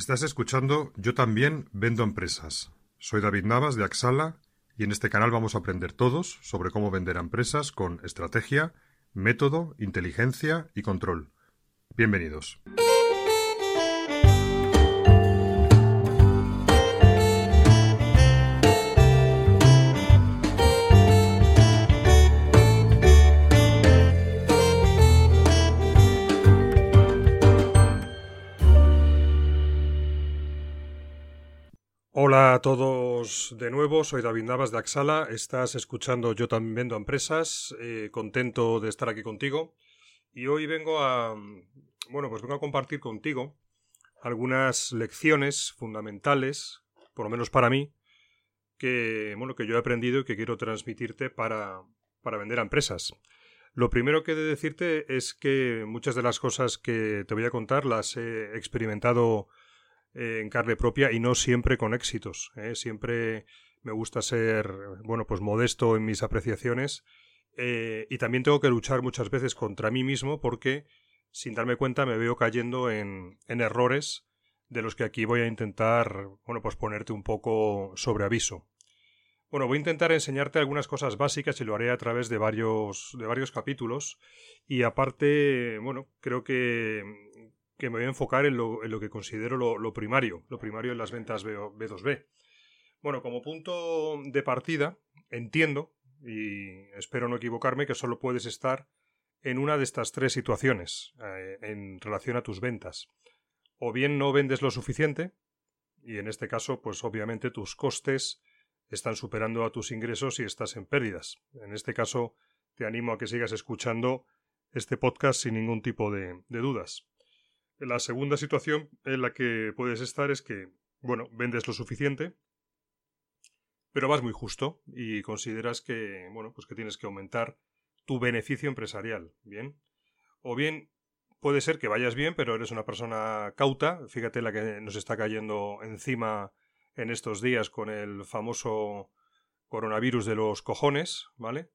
Estás escuchando Yo también vendo empresas. Soy David Navas de Axala y en este canal vamos a aprender todos sobre cómo vender a empresas con estrategia, método, inteligencia y control. Bienvenidos. Hola a todos de nuevo, soy David Navas de Axala, estás escuchando Yo también vendo empresas, eh, contento de estar aquí contigo y hoy vengo a, bueno, pues vengo a compartir contigo algunas lecciones fundamentales, por lo menos para mí, que, bueno, que yo he aprendido y que quiero transmitirte para, para vender a empresas. Lo primero que he de decirte es que muchas de las cosas que te voy a contar las he experimentado en carne propia y no siempre con éxitos. ¿eh? Siempre me gusta ser, bueno, pues modesto en mis apreciaciones eh, y también tengo que luchar muchas veces contra mí mismo porque sin darme cuenta me veo cayendo en, en errores de los que aquí voy a intentar, bueno, pues ponerte un poco sobre aviso. Bueno, voy a intentar enseñarte algunas cosas básicas y lo haré a través de varios, de varios capítulos. Y aparte, bueno, creo que que me voy a enfocar en lo, en lo que considero lo, primario, lo primario en las ventas B2B. Bueno, como punto de partida, entiendo, y espero no equivocarme, que solo puedes estar en una de estas tres situaciones eh, en relación a tus ventas. O bien no vendes lo suficiente, y en este caso, pues obviamente tus costes están superando a tus ingresos y estás en pérdidas. En este caso, te animo a que sigas escuchando este podcast sin ningún tipo de dudas. La segunda situación en la que puedes estar es que, bueno, vendes lo suficiente, pero vas muy justo y consideras que, bueno, pues que tienes que aumentar tu beneficio empresarial, ¿bien? O bien puede ser que vayas bien, pero eres una persona cauta, fíjate la que nos está cayendo encima en estos días con el famoso coronavirus de los cojones, ¿vale?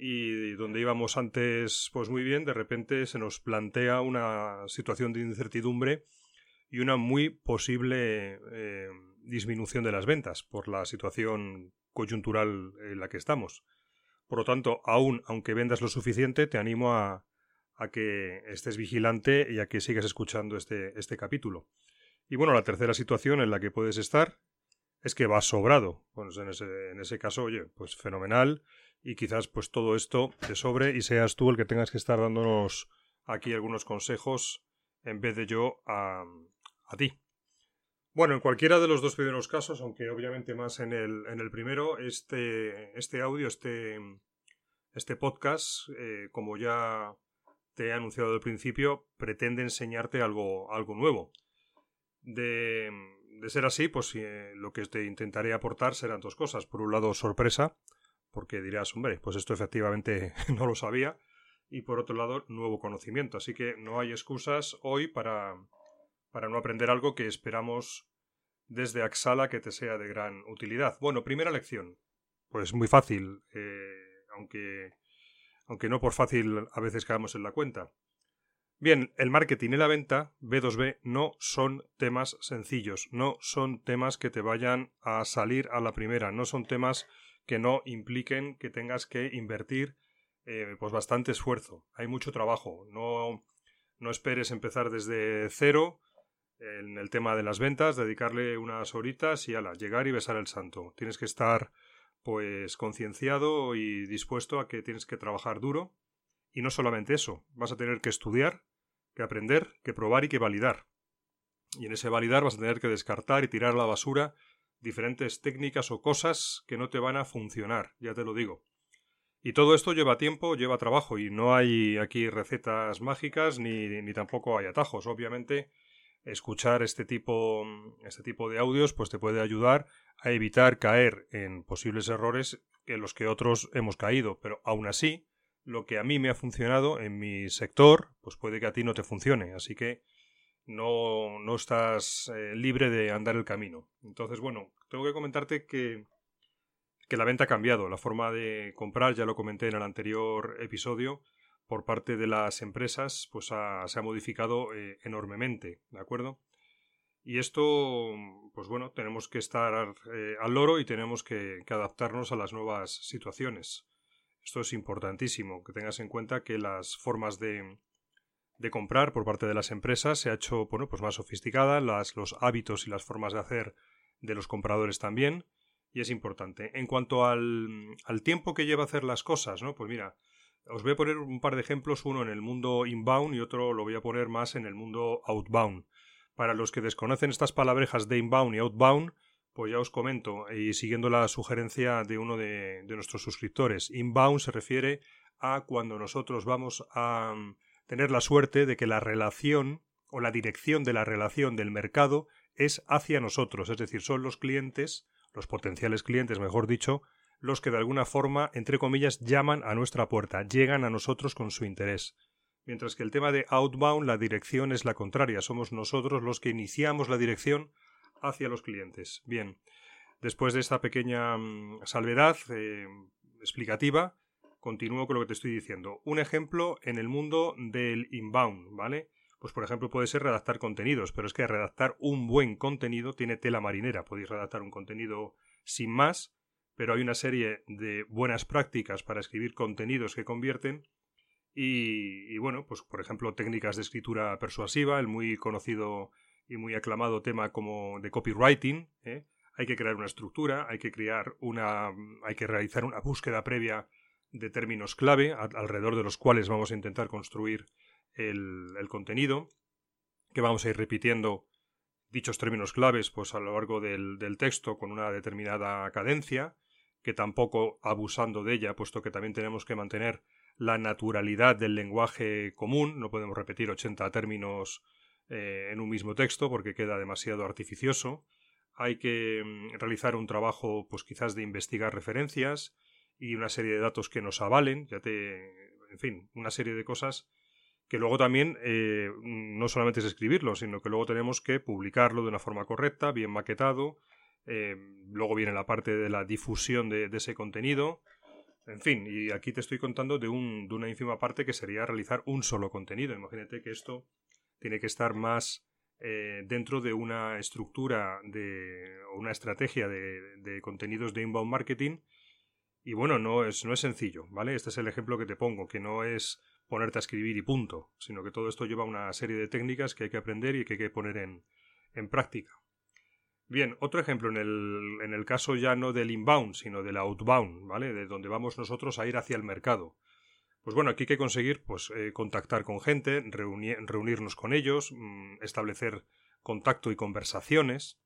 Y donde íbamos antes pues muy bien, de repente se nos plantea una situación de incertidumbre y una muy posible eh, disminución de las ventas por la situación coyuntural en la que estamos. Por lo tanto, aún aunque vendas lo suficiente, te animo a, a que estés vigilante y a que sigas escuchando este, este capítulo. Y bueno, la tercera situación en la que puedes estar es que vas sobrado. Bueno, en ese, en ese caso, oye, pues fenomenal y quizás pues todo esto te sobre y seas tú el que tengas que estar dándonos aquí algunos consejos en vez de yo a, a ti. Bueno, en cualquiera de los dos primeros casos, aunque obviamente más en el, en el primero, este, este audio, este, este podcast, eh, como ya te he anunciado al principio, pretende enseñarte algo, algo nuevo. De, de ser así, pues eh, lo que te intentaré aportar serán dos cosas. Por un lado, sorpresa, porque dirás, hombre, pues esto efectivamente no lo sabía. Y por otro lado, nuevo conocimiento. Así que no hay excusas hoy para, para no aprender algo que esperamos desde Axala que te sea de gran utilidad. Bueno, primera lección. Pues muy fácil, eh, aunque, aunque no por fácil a veces caemos en la cuenta. Bien, el marketing y la venta, B2B, no son temas sencillos, no son temas que te vayan a salir a la primera, no son temas que no impliquen que tengas que invertir eh, pues bastante esfuerzo. Hay mucho trabajo. No, no esperes empezar desde cero en el tema de las ventas, dedicarle unas horitas y ala, llegar y besar el santo. Tienes que estar pues concienciado y dispuesto a que tienes que trabajar duro. Y no solamente eso, vas a tener que estudiar, que aprender, que probar y que validar. Y en ese validar vas a tener que descartar y tirar a la basura diferentes técnicas o cosas que no te van a funcionar, ya te lo digo. Y todo esto lleva tiempo, lleva trabajo y no hay aquí recetas mágicas ni, ni tampoco hay atajos. Obviamente, escuchar este tipo, este tipo de audios pues te puede ayudar a evitar caer en posibles errores en los que otros hemos caído. Pero aún así, lo que a mí me ha funcionado en mi sector, pues puede que a ti no te funcione. Así que no, no estás eh, libre de andar el camino. Entonces, bueno, tengo que comentarte que, que la venta ha cambiado. La forma de comprar, ya lo comenté en el anterior episodio, por parte de las empresas, pues se ha modificado eh, enormemente, ¿de acuerdo? Y esto, pues bueno, tenemos que estar eh, al loro y tenemos que, adaptarnos a las nuevas situaciones. Esto es importantísimo, que tengas en cuenta que las formas de, de comprar por parte de las empresas se ha hecho bueno, pues más sofisticada, las, los hábitos y las formas de hacer de los compradores también, y es importante. En cuanto al, al tiempo que lleva hacer las cosas, ¿no? Pues mira, os voy a poner un par de ejemplos, uno en el mundo inbound y otro lo voy a poner más en el mundo outbound. Para los que desconocen estas palabrejas de inbound y outbound, pues ya os comento, y siguiendo la sugerencia de uno de, de nuestros suscriptores, inbound se refiere a cuando nosotros vamos a tener la suerte de que la relación o la dirección de la relación del mercado es hacia nosotros, es decir, son los clientes, los potenciales clientes, mejor dicho, los que de alguna forma, entre comillas, llaman a nuestra puerta, llegan a nosotros con su interés. Mientras que el tema de outbound, la dirección es la contraria, somos nosotros los que iniciamos la dirección hacia los clientes. Bien, después de esta pequeña mm, salvedad eh, explicativa, continúo con lo que te estoy diciendo. Un ejemplo en el mundo del inbound, ¿vale? Pues por ejemplo puede ser redactar contenidos, pero es que redactar un buen contenido tiene tela marinera. Podéis redactar un contenido sin más, pero hay una serie de buenas prácticas para escribir contenidos que convierten y, bueno, pues por ejemplo técnicas de escritura persuasiva, el muy conocido y muy aclamado tema como de copywriting. ¿eh? Hay que crear una estructura, hay que crear una, hay que realizar una búsqueda previa de términos clave alrededor de los cuales vamos a intentar construir el, el contenido, que vamos a ir repitiendo dichos términos claves pues a lo largo del, del texto con una determinada cadencia que tampoco abusando de ella, puesto que también tenemos que mantener la naturalidad del lenguaje común, no podemos repetir 80 términos eh, en un mismo texto porque queda demasiado artificioso. Hay que mm, realizar un trabajo, pues quizás de investigar referencias y una serie de datos que nos avalen, ya te, en fin, una serie de cosas que luego también eh, no solamente es escribirlo, sino que luego tenemos que publicarlo de una forma correcta, bien maquetado, eh, luego viene la parte de la difusión de, ese contenido. En fin, y aquí te estoy contando de, un, de una ínfima parte que sería realizar un solo contenido. Imagínate que esto tiene que estar más eh, dentro de una estructura de, o una estrategia de, de, contenidos de inbound marketing. Y bueno, no es, no es sencillo, ¿vale? Este es el ejemplo que te pongo, que no es ponerte a escribir y punto, sino que todo esto lleva una serie de técnicas que hay que aprender y que hay que poner en, en práctica. Bien, otro ejemplo en el, en el caso ya no del inbound, sino del outbound, ¿vale? De donde vamos nosotros a ir hacia el mercado. Pues bueno, aquí hay que conseguir pues, eh, contactar con gente, reunirnos con ellos, mm, establecer contacto y conversaciones.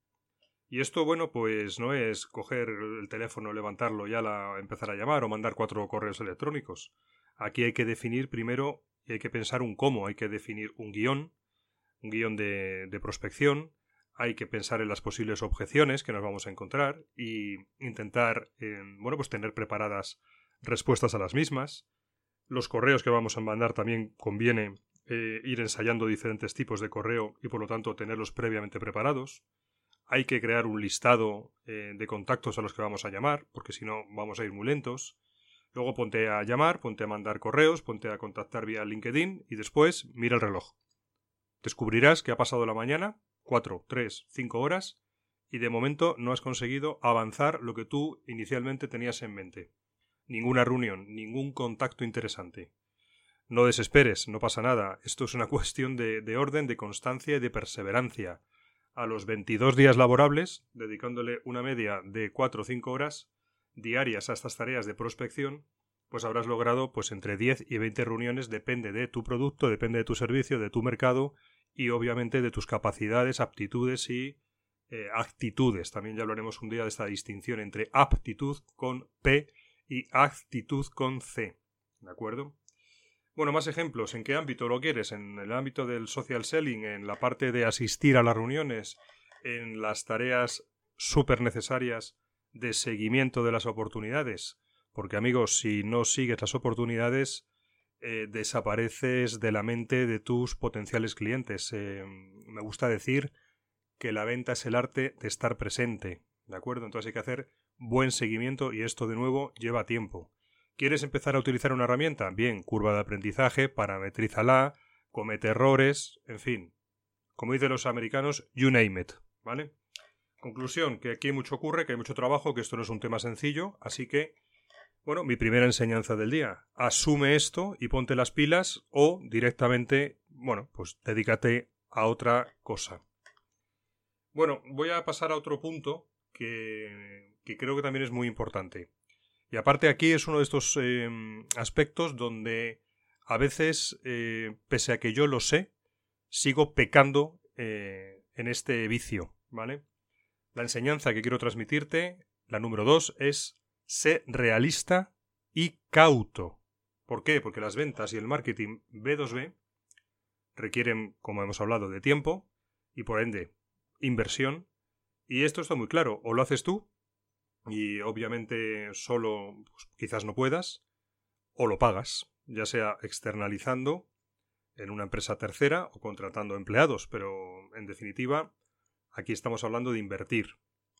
Y esto, bueno, pues no es coger el teléfono, levantarlo y empezar a llamar o mandar cuatro correos electrónicos. Aquí hay que definir primero y hay que pensar un cómo, hay que definir un guion, un guion de, de prospección, hay que pensar en las posibles objeciones que nos vamos a encontrar y intentar, eh, bueno, pues tener preparadas respuestas a las mismas. Los correos que vamos a mandar también conviene eh, ir ensayando diferentes tipos de correo y por lo tanto tenerlos previamente preparados. Hay que crear un listado eh, de contactos a los que vamos a llamar, porque si no vamos a ir muy lentos. Luego ponte a llamar, ponte a mandar correos, ponte a contactar vía LinkedIn y después mira el reloj. Descubrirás que ha pasado la mañana cuatro, tres, cinco horas y de momento no has conseguido avanzar lo que tú inicialmente tenías en mente. Ninguna reunión, ningún contacto interesante. No desesperes, no pasa nada. Esto es una cuestión de orden, de constancia y de perseverancia. A los 22 días laborables, dedicándole una media de cuatro o cinco horas diarias a estas tareas de prospección, pues habrás logrado pues entre 10 y 20 reuniones, depende de tu producto, depende de tu servicio, de tu mercado y obviamente de tus capacidades, aptitudes y eh, actitudes. También ya hablaremos un día de esta distinción entre aptitud con P y actitud con C. ¿De acuerdo? Bueno, más ejemplos. ¿En qué ámbito lo quieres? ¿En el ámbito del social selling? ¿En la parte de asistir a las reuniones? ¿En las tareas súper necesarias de seguimiento de las oportunidades? Porque amigos, si no sigues las oportunidades, eh, desapareces de la mente de tus potenciales clientes. Eh, me gusta decir que la venta es el arte de estar presente, ¿de acuerdo? Entonces hay que hacer buen seguimiento y esto de nuevo lleva tiempo. ¿Quieres empezar a utilizar una herramienta? Bien, curva de aprendizaje, parametrízala, comete errores, en fin. como dicen los americanos, you name it, ¿vale? Conclusión, que aquí mucho ocurre, que hay mucho trabajo, que esto no es un tema sencillo, así que, bueno, mi primera enseñanza del día, asume esto y ponte las pilas o directamente, bueno, pues dedícate a otra cosa. Bueno, voy a pasar a otro punto que, que creo que también es muy importante. Y aparte aquí es uno de estos eh, aspectos donde a veces, eh, pese a que yo lo sé, sigo pecando eh, en este vicio, ¿vale? La enseñanza que quiero transmitirte, la número dos, es ser realista y cauto. ¿Por qué? Porque las ventas y el marketing B2B requieren, como hemos hablado, de tiempo y por ende inversión. Y esto está muy claro. O lo haces tú, y obviamente solo pues, quizás no puedas, o lo pagas, ya sea externalizando en una empresa tercera o contratando empleados, pero en definitiva aquí estamos hablando de invertir.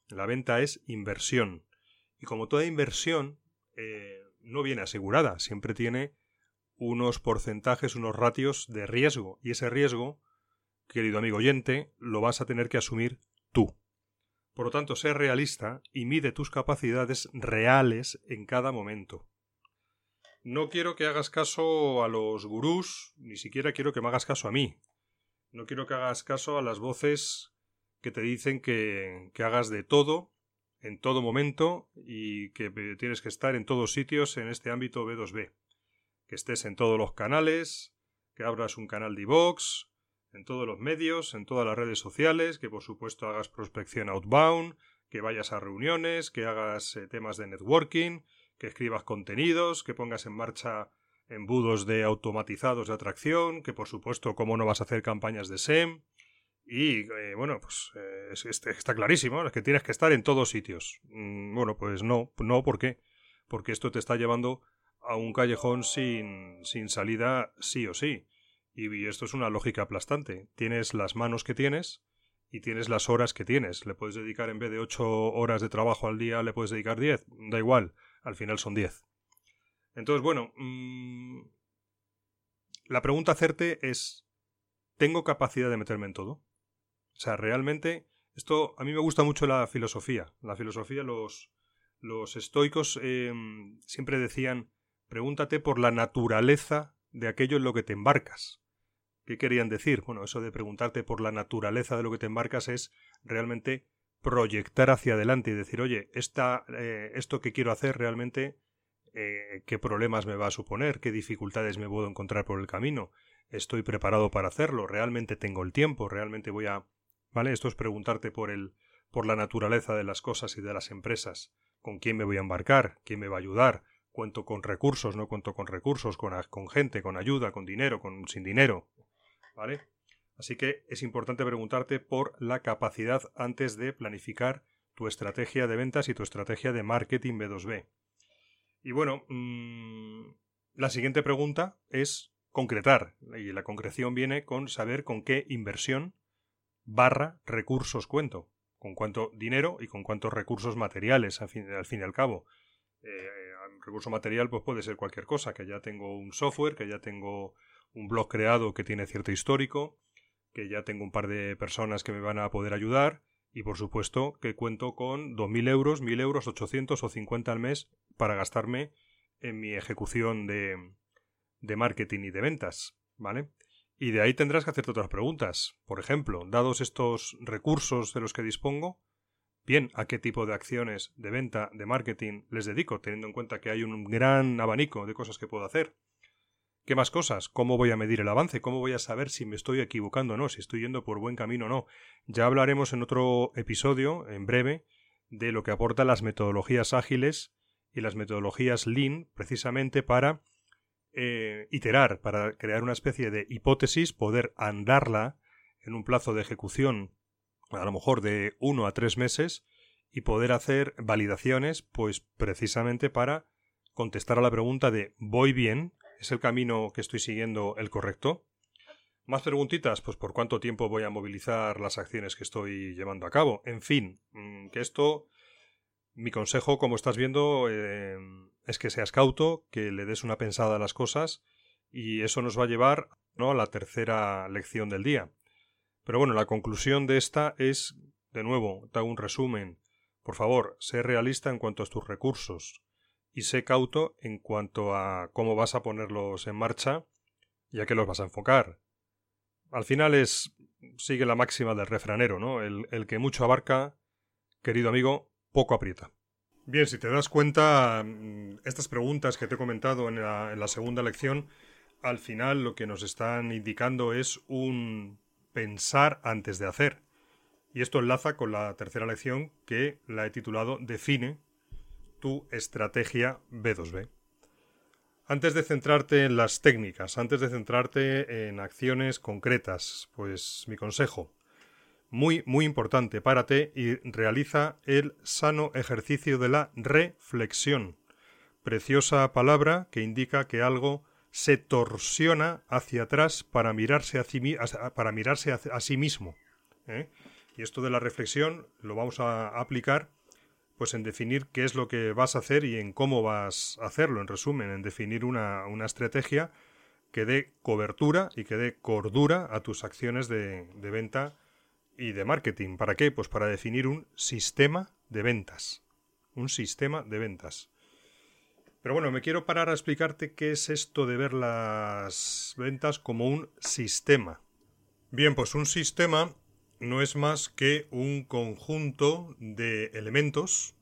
La venta es inversión y como toda inversión eh, no viene asegurada, siempre tiene unos porcentajes, unos ratios de riesgo y ese riesgo, querido amigo oyente, lo vas a tener que asumir tú. Por lo tanto, sé realista y mide tus capacidades reales en cada momento. No quiero que hagas caso a los gurús, ni siquiera quiero que me hagas caso a mí. No quiero que hagas caso a las voces que te dicen que, que hagas de todo, en todo momento, y que tienes que estar en todos sitios en este ámbito B2B. Que estés en todos los canales, que abras un canal de iVox, en todos los medios, en todas las redes sociales, que por supuesto hagas prospección outbound, que vayas a reuniones, que hagas eh, temas de networking, que escribas contenidos, que pongas en marcha embudos de automatizados de atracción, que por supuesto, cómo no vas a hacer campañas de SEM. Y eh, bueno, pues eh, está clarísimo, es que tienes que estar en todos sitios. Mm, bueno, pues no, no, ¿por qué? Porque esto te está llevando a un callejón sin, sin salida sí o sí. Y esto es una lógica aplastante. Tienes las manos que tienes y tienes las horas que tienes. Le puedes dedicar en vez de ocho horas de trabajo al día, le puedes dedicar diez. Da igual, al final son diez. Entonces, bueno, mm, la pregunta a hacerte es, ¿tengo capacidad de meterme en todo? O sea, realmente, esto, a mí me gusta mucho la filosofía. La filosofía, los, los estoicos em, siempre decían, pregúntate por la naturaleza de aquello en lo que te embarcas. ¿Qué querían decir? Bueno, eso de preguntarte por la naturaleza de lo que te embarcas es realmente proyectar hacia adelante y decir, oye, esta, eh, esto que quiero hacer realmente, eh, qué problemas me va a suponer, qué dificultades me puedo encontrar por el camino, estoy preparado para hacerlo, realmente tengo el tiempo, realmente voy a... ¿Vale? Esto es preguntarte por el por la naturaleza de las cosas y de las empresas, con quién me voy a embarcar, quién me va a ayudar, cuento con recursos, no cuento con recursos, con, con gente, con ayuda, con dinero, con sin dinero, ¿vale? Así que es importante preguntarte por la capacidad antes de planificar tu estrategia de ventas y tu estrategia de marketing B2B. Y bueno, mm, la siguiente pregunta es concretar, y la concreción viene con saber con qué inversión barra recursos cuento, con cuánto dinero y con cuántos recursos materiales al fin, y al cabo. Eh, recurso material pues puede ser cualquier cosa, que ya tengo un software, que ya tengo un blog creado que tiene cierto histórico, que ya tengo un par de personas que me van a poder ayudar y por supuesto que cuento con 2.000 euros, 1.000 euros, 800 o 50 al mes para gastarme en mi ejecución de, de marketing y de ventas, ¿vale? Y de ahí tendrás que hacerte otras preguntas. Por ejemplo, dados estos recursos de los que dispongo, bien, ¿a qué tipo de acciones de venta, de marketing les dedico, teniendo en cuenta que hay un gran abanico de cosas que puedo hacer? ¿Qué más cosas? ¿Cómo voy a medir el avance? ¿Cómo voy a saber si me estoy equivocando o no? Si estoy yendo por buen camino o no. Ya hablaremos en otro episodio, en breve, de lo que aportan las metodologías ágiles y las metodologías lean precisamente para eh, iterar, para crear una especie de hipótesis, poder andarla en un plazo de ejecución a lo mejor de uno a tres meses y poder hacer validaciones, pues precisamente para contestar a la pregunta de ¿voy bien? ¿Es el camino que estoy siguiendo el correcto? Más preguntitas, pues por cuánto tiempo voy a movilizar las acciones que estoy llevando a cabo. En fin, mm, que esto, mi consejo, como estás viendo, eh, es que seas cauto, que le des una pensada a las cosas y eso nos va a llevar ¿no? a la tercera lección del día. Pero bueno, la conclusión de esta es, de nuevo, te hago un resumen. Por favor, sé realista en cuanto a tus recursos y sé cauto en cuanto a cómo vas a ponerlos en marcha y a qué los vas a enfocar. Al final es sigue la máxima del refranero, ¿no? El, el que mucho abarca, querido amigo, poco aprieta. Bien, si te das cuenta, mm, estas preguntas que te he comentado en la, en la segunda lección, al final lo que nos están indicando es un pensar antes de hacer. Y esto enlaza con la tercera lección que la he titulado Define tu estrategia B2B. Antes de centrarte en las técnicas, antes de centrarte en acciones concretas, pues mi consejo, muy, muy importante, párate y realiza el sano ejercicio de la reflexión. Preciosa palabra que indica que algo se torsiona hacia atrás para mirarse a, para mirarse a, sí mismo. ¿eh? Y esto de la reflexión lo vamos a aplicar pues en definir qué es lo que vas a hacer y en cómo vas a hacerlo, en resumen, en definir una, estrategia que dé cobertura y que dé cordura a tus acciones de, de venta y de marketing. ¿Para qué? Pues para definir un sistema de ventas. Un sistema de ventas. Pero bueno, me quiero parar a explicarte qué es esto de ver las ventas como un sistema. Bien, pues un sistema no es más que un conjunto de elementos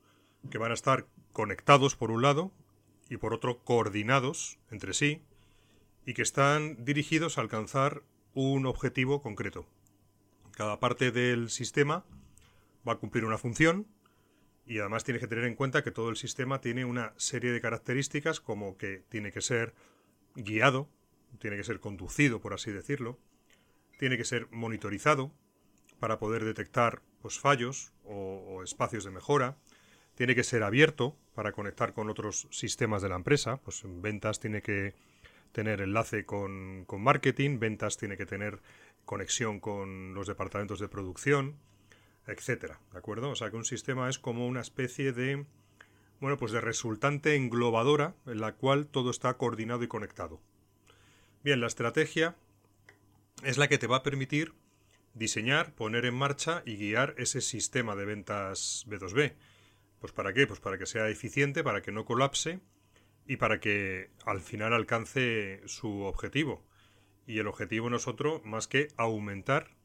que van a estar conectados por un lado y por otro coordinados entre sí y que están dirigidos a alcanzar un objetivo concreto. Cada parte del sistema va a cumplir una función y además tienes que tener en cuenta que todo el sistema tiene una serie de características como que tiene que ser guiado, tiene que ser conducido, por así decirlo, tiene que ser monitorizado, para poder detectar pues, fallos o, espacios de mejora. Tiene que ser abierto para conectar con otros sistemas de la empresa. Pues en ventas tiene que tener enlace con, con marketing, ventas tiene que tener conexión con los departamentos de producción, etcétera, ¿de acuerdo? O sea que un sistema es como una especie de bueno, pues de resultante englobadora en la cual todo está coordinado y conectado. Bien, la estrategia es la que te va a permitir diseñar, poner en marcha y guiar ese sistema de ventas B2B. Pues para qué? Pues para que sea eficiente, para que no colapse y para que al final alcance su objetivo. Y el objetivo no es otro más que aumentar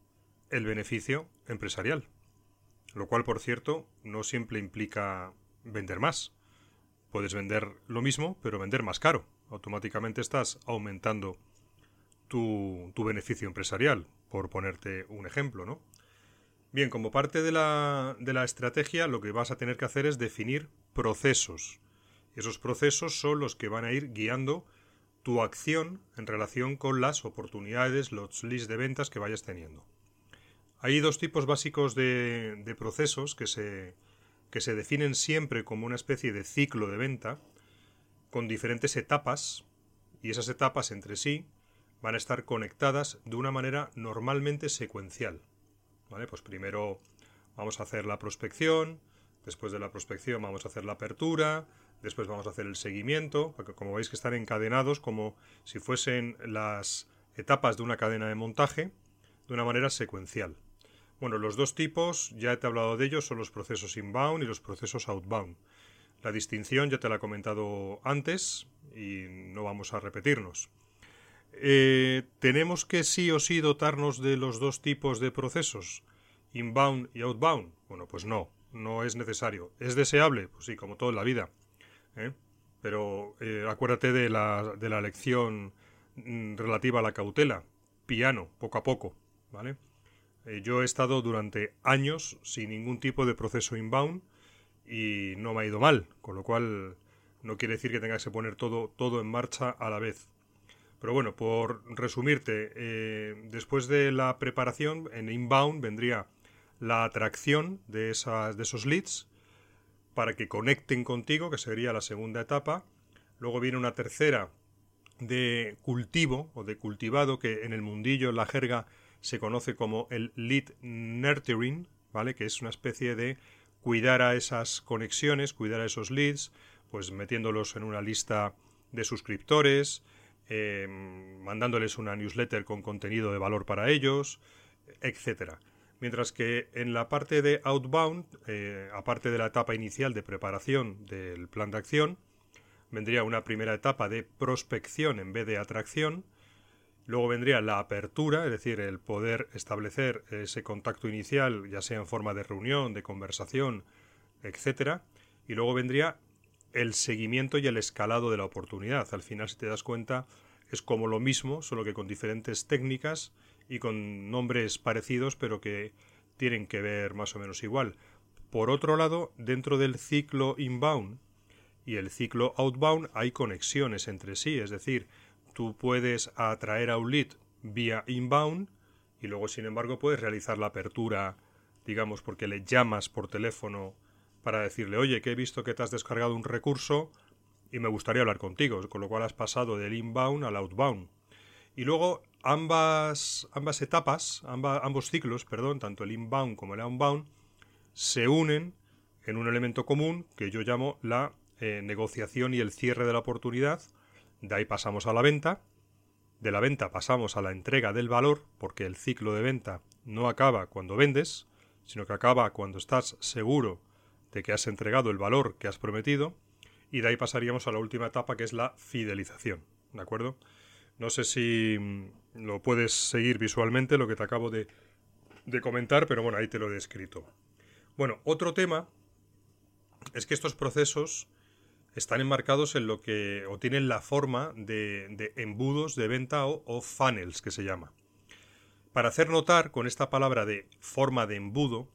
el beneficio empresarial. Lo cual, por cierto, no siempre implica vender más. Puedes vender lo mismo, pero vender más caro. Automáticamente estás aumentando tu, beneficio empresarial por ponerte un ejemplo, ¿no? Bien, como parte de la, de la estrategia, lo que vas a tener que hacer es definir procesos. Esos procesos son los que van a ir guiando tu acción en relación con las oportunidades, los leads de ventas que vayas teniendo. Hay dos tipos básicos de, de procesos que se, que se definen siempre como una especie de ciclo de venta, con diferentes etapas, y esas etapas entre sí van a estar conectadas de una manera normalmente secuencial. ¿Vale? Pues primero vamos a hacer la prospección, después de la prospección vamos a hacer la apertura, después vamos a hacer el seguimiento, porque como veis que están encadenados como si fuesen las etapas de una cadena de montaje de una manera secuencial. Bueno, los dos tipos, ya te he hablado de ellos, son los procesos inbound y los procesos outbound. La distinción ya te la he comentado antes y no vamos a repetirnos. Eh, ¿Tenemos que sí o sí dotarnos de los dos tipos de procesos, inbound y outbound? Bueno, pues no, no es necesario. ¿Es deseable? Pues sí, como todo en la vida. ¿eh? Pero eh, acuérdate de la, de la lección mm, relativa a la cautela. Piano, poco a poco, ¿vale? yo he estado durante años sin ningún tipo de proceso inbound y no me ha ido mal, con lo cual no quiere decir que tengas que poner todo, todo en marcha a la vez. Pero bueno, por resumirte, eh, después de la preparación, en inbound vendría la atracción de, esas, de esos leads para que conecten contigo, que sería la segunda etapa. Luego viene una tercera de cultivo o de cultivado, que en el mundillo, en la jerga, se conoce como el lead nurturing, ¿vale? Que es una especie de cuidar a esas conexiones, cuidar a esos leads, pues metiéndolos en una lista de suscriptores, Em, mandándoles una newsletter con contenido de valor para ellos, etcétera. Mientras que en la parte de outbound, eh, aparte de la etapa inicial de preparación del plan de acción, vendría una primera etapa de prospección en vez de atracción, luego vendría la apertura, es decir, el poder establecer ese contacto inicial, ya sea en forma de reunión, de conversación, etcétera, y luego vendría el seguimiento y el escalado de la oportunidad. Al final, si te das cuenta, es como lo mismo, solo que con diferentes técnicas y con nombres parecidos, pero que tienen que ver más o menos igual. Por otro lado, dentro del ciclo inbound y el ciclo outbound hay conexiones entre sí, es decir, tú puedes atraer a un lead vía inbound y luego, sin embargo, puedes realizar la apertura, digamos, porque le llamas por teléfono para decirle, oye, que he visto que te has descargado un recurso y me gustaría hablar contigo, con lo cual has pasado del inbound al outbound. Y luego ambas, ambas etapas, ambos ciclos, perdón, tanto el inbound como el outbound, se unen en un elemento común que yo llamo la eh, negociación y el cierre de la oportunidad. De ahí pasamos a la venta. De la venta pasamos a la entrega del valor, porque el ciclo de venta no acaba cuando vendes, sino que acaba cuando estás seguro de que has entregado el valor que has prometido. Y de ahí pasaríamos a la última etapa, que es la fidelización. ¿De acuerdo? No sé si mm, lo puedes seguir visualmente, lo que te acabo de, comentar, pero bueno, ahí te lo he descrito. Bueno, otro tema es que estos procesos están enmarcados en lo que, o tienen la forma de, embudos de venta o, o, funnels, que se llama. Para hacer notar con esta palabra de forma de embudo,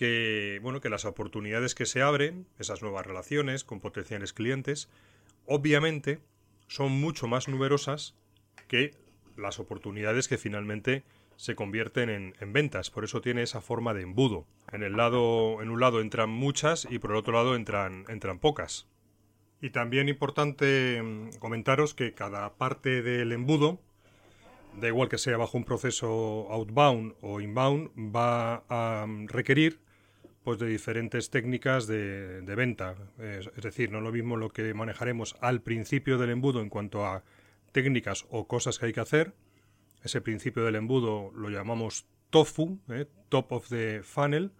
que, bueno, que las oportunidades que se abren, esas nuevas relaciones con potenciales clientes, obviamente son mucho más numerosas que las oportunidades que finalmente se convierten en, ventas. Por eso tiene esa forma de embudo. En el lado, en un lado entran muchas y por el otro lado entran, entran pocas. Y también importante mm, comentaros que cada parte del embudo, da igual que sea bajo un proceso outbound o inbound, va a mm, requerir pues de diferentes técnicas de, venta. Es, decir, no lo mismo lo que manejaremos al principio del embudo en cuanto a técnicas o cosas que hay que hacer. Ese principio del embudo lo llamamos TOFU, ¿eh? top of the funnel.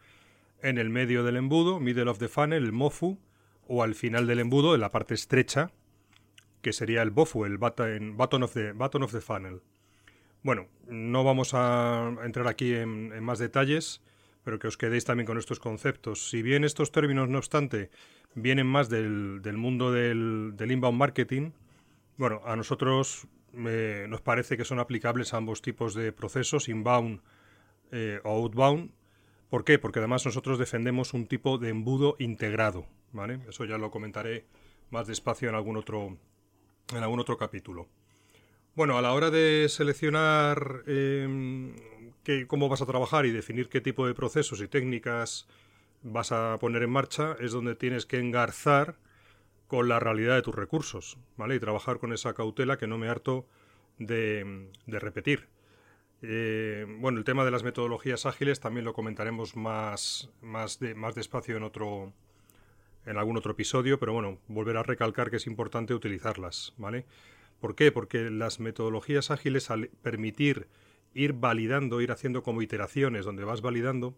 En el medio del embudo, middle of the funnel, el MOFU. O al final del embudo, en la parte estrecha, que sería el BOFU, el button, of, the, of the funnel. Bueno, no vamos a entrar aquí en más detalles pero que os quedéis también con estos conceptos. Si bien estos términos, no obstante, vienen más del, mundo del, inbound marketing, bueno, a nosotros eh, nos parece que son aplicables a ambos tipos de procesos, inbound eh, o outbound. ¿Por qué? Porque además nosotros defendemos un tipo de embudo integrado, ¿vale? Eso ya lo comentaré más despacio en algún otro, en algún otro capítulo. Bueno, a la hora de seleccionar cómo vas a trabajar y definir qué tipo de procesos y técnicas vas a poner en marcha, es donde tienes que engarzar con la realidad de tus recursos, ¿vale? Y trabajar con esa cautela que no me harto de, repetir. Eh, bueno, el tema de las metodologías ágiles también lo comentaremos más, más, de, más despacio en otro en algún otro episodio, pero bueno, volver a recalcar que es importante utilizarlas, ¿vale? ¿Por qué? Porque las metodologías ágiles al permitir ir validando, ir haciendo como iteraciones donde vas validando,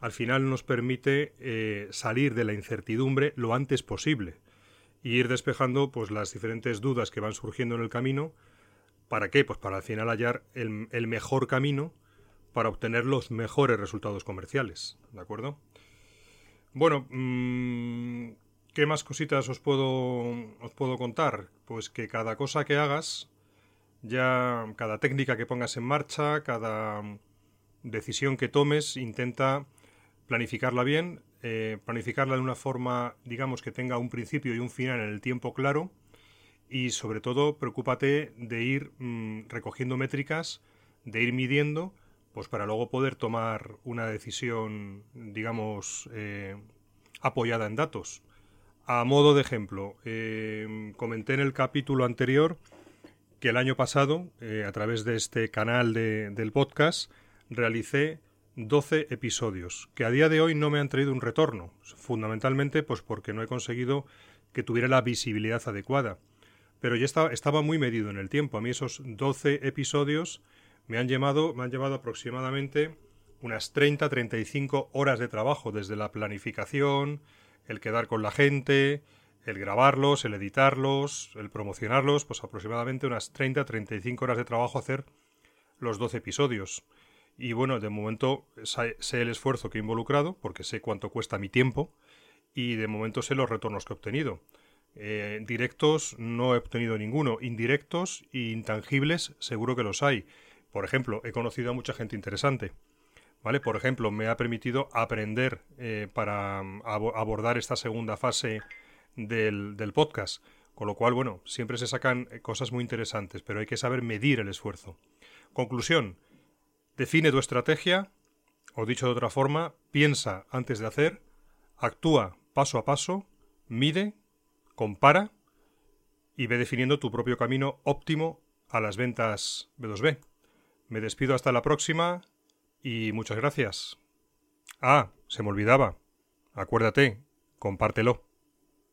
al final nos permite eh, salir de la incertidumbre lo antes posible y ir despejando pues las diferentes dudas que van surgiendo en el camino. ¿Para qué? Pues para al final hallar el, mejor camino para obtener los mejores resultados comerciales. ¿De acuerdo? Bueno, mm, ¿qué más cositas os puedo, os puedo contar? Pues que cada cosa que hagas ya cada técnica que pongas en marcha, cada decisión que tomes, intenta planificarla bien, eh, planificarla de una forma, digamos, que tenga un principio y un final en el tiempo claro y sobre todo preocúpate de ir mm, recogiendo métricas, de ir midiendo, pues para luego poder tomar una decisión, digamos, eh, apoyada en datos. A modo de ejemplo, eh, comenté en el capítulo anterior que el año pasado, eh, a través de este canal del podcast, realicé 12 episodios, que a día de hoy no me han traído un retorno, fundamentalmente pues porque no he conseguido que tuviera la visibilidad adecuada. Pero ya estaba, estaba muy medido en el tiempo. A mí esos 12 episodios me han llevado, me han llevado aproximadamente unas 30-35 horas de trabajo desde la planificación, el quedar con la gente, el grabarlos, el editarlos, el promocionarlos, pues aproximadamente unas 30-35 horas de trabajo hacer los 12 episodios. Y bueno, de momento sé el esfuerzo que he involucrado, porque sé cuánto cuesta mi tiempo, y de momento sé los retornos que he obtenido. Eh, directos no he obtenido ninguno. Indirectos e intangibles seguro que los hay. Por ejemplo, he conocido a mucha gente interesante. ¿Vale? Por ejemplo, me ha permitido aprender eh, para mm, abordar esta segunda fase del, podcast. Con lo cual, bueno, siempre se sacan eh, cosas muy interesantes, pero hay que saber medir el esfuerzo. Conclusión. Define tu estrategia, o dicho de otra forma, piensa antes de hacer, actúa paso a paso, mide, compara y ve definiendo tu propio camino óptimo a las ventas B2B. Me despido hasta la próxima y muchas gracias. Ah, se me olvidaba. Acuérdate, compártelo.